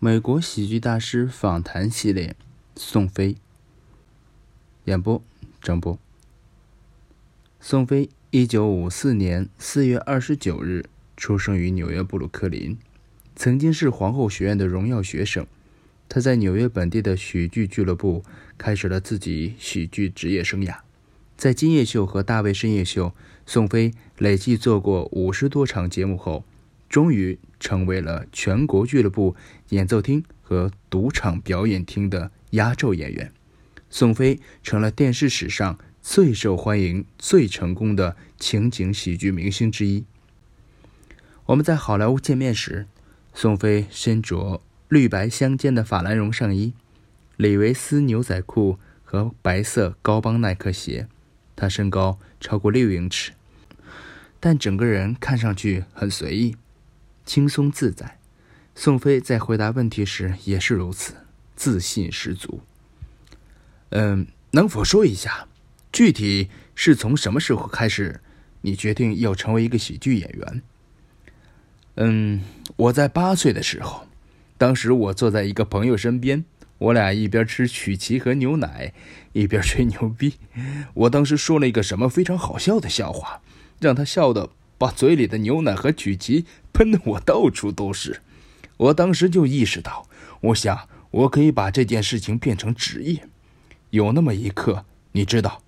美国喜剧大师访谈系列，宋飞。演播：张波。宋飞，一九五四年四月二十九日出生于纽约布鲁克林，曾经是皇后学院的荣耀学生。他在纽约本地的喜剧俱乐部开始了自己喜剧职业生涯。在金夜秀和大卫深夜秀，宋飞累计做过五十多场节目后。终于成为了全国俱乐部演奏厅和赌场表演厅的压轴演员，宋飞成了电视史上最受欢迎、最成功的情景喜剧明星之一。我们在好莱坞见面时，宋飞身着绿白相间的法兰绒上衣、李维斯牛仔裤和白色高帮耐克鞋，他身高超过六英尺，但整个人看上去很随意。轻松自在，宋飞在回答问题时也是如此，自信十足。嗯，能否说一下，具体是从什么时候开始，你决定要成为一个喜剧演员？嗯，我在八岁的时候，当时我坐在一个朋友身边，我俩一边吃曲奇和牛奶，一边吹牛逼。我当时说了一个什么非常好笑的笑话，让他笑的。把嘴里的牛奶和曲奇喷得我到处都是，我当时就意识到，我想我可以把这件事情变成职业。有那么一刻，你知道，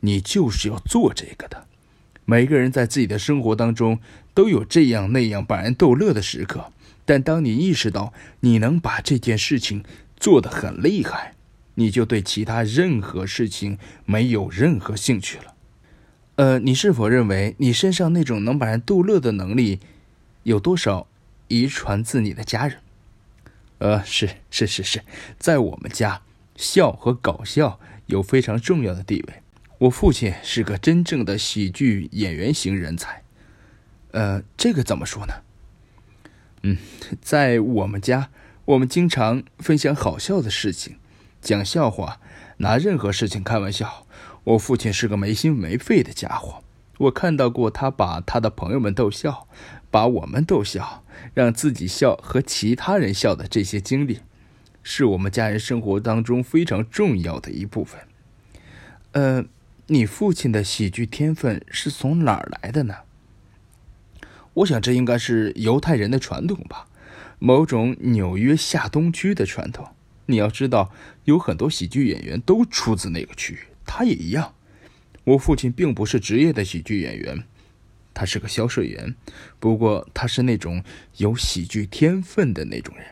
你就是要做这个的。每个人在自己的生活当中都有这样那样把人逗乐的时刻，但当你意识到你能把这件事情做得很厉害，你就对其他任何事情没有任何兴趣了。呃，你是否认为你身上那种能把人逗乐的能力，有多少遗传自你的家人？呃，是是是是，在我们家，笑和搞笑有非常重要的地位。我父亲是个真正的喜剧演员型人才。呃，这个怎么说呢？嗯，在我们家，我们经常分享好笑的事情，讲笑话，拿任何事情开玩笑。我父亲是个没心没肺的家伙，我看到过他把他的朋友们逗笑，把我们逗笑，让自己笑和其他人笑的这些经历，是我们家人生活当中非常重要的一部分。呃，你父亲的喜剧天分是从哪儿来的呢？我想这应该是犹太人的传统吧，某种纽约下东区的传统。你要知道，有很多喜剧演员都出自那个区域。他也一样。我父亲并不是职业的喜剧演员，他是个销售员。不过他是那种有喜剧天分的那种人。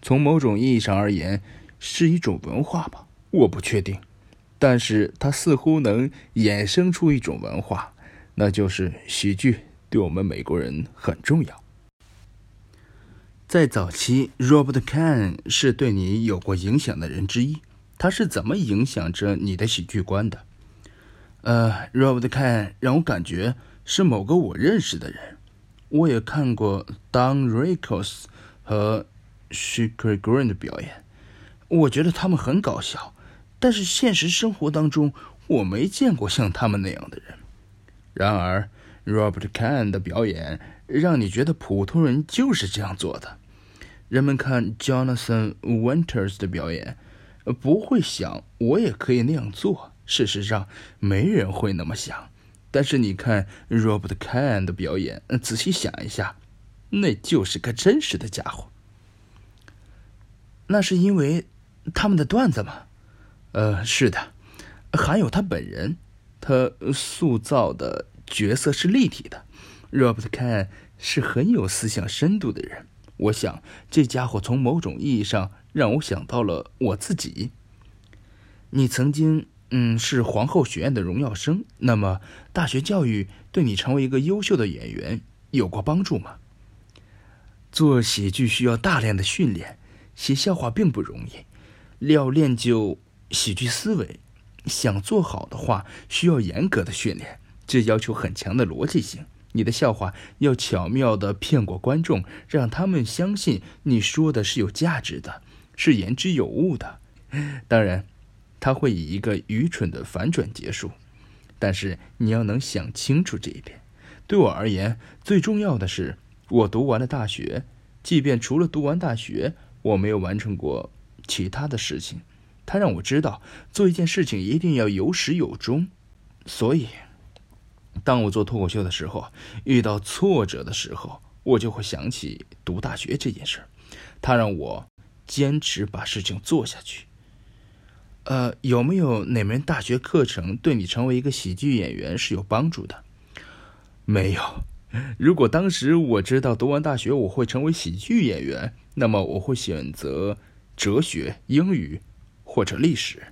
从某种意义上而言，是一种文化吧，我不确定。但是他似乎能衍生出一种文化，那就是喜剧对我们美国人很重要。在早期，Robert Kahn 是对你有过影响的人之一。他是怎么影响着你的喜剧观的？呃，Robert Kahn 让我感觉是某个我认识的人。我也看过 Don Rickles 和 s h i k e r Green 的表演，我觉得他们很搞笑。但是现实生活当中，我没见过像他们那样的人。然而，Robert Kahn 的表演让你觉得普通人就是这样做的。人们看 Jonathan Winters 的表演。不会想，我也可以那样做。事实上，没人会那么想。但是你看 Robert Kahn 的表演，仔细想一下，那就是个真实的家伙。那是因为他们的段子吗？呃，是的，还有他本人，他塑造的角色是立体的。Robert Kahn 是很有思想深度的人。我想，这家伙从某种意义上。让我想到了我自己。你曾经嗯是皇后学院的荣耀生，那么大学教育对你成为一个优秀的演员有过帮助吗？做喜剧需要大量的训练，写笑话并不容易，要练就喜剧思维，想做好的话需要严格的训练，这要求很强的逻辑性。你的笑话要巧妙的骗过观众，让他们相信你说的是有价值的。是言之有物的，当然，他会以一个愚蠢的反转结束。但是你要能想清楚这一点。对我而言，最重要的是，我读完了大学。即便除了读完大学，我没有完成过其他的事情。它让我知道，做一件事情一定要有始有终。所以，当我做脱口秀的时候，遇到挫折的时候，我就会想起读大学这件事儿。它让我坚持把事情做下去。呃，有没有哪门大学课程对你成为一个喜剧演员是有帮助的？没有。如果当时我知道读完大学我会成为喜剧演员，那么我会选择哲学、英语或者历史。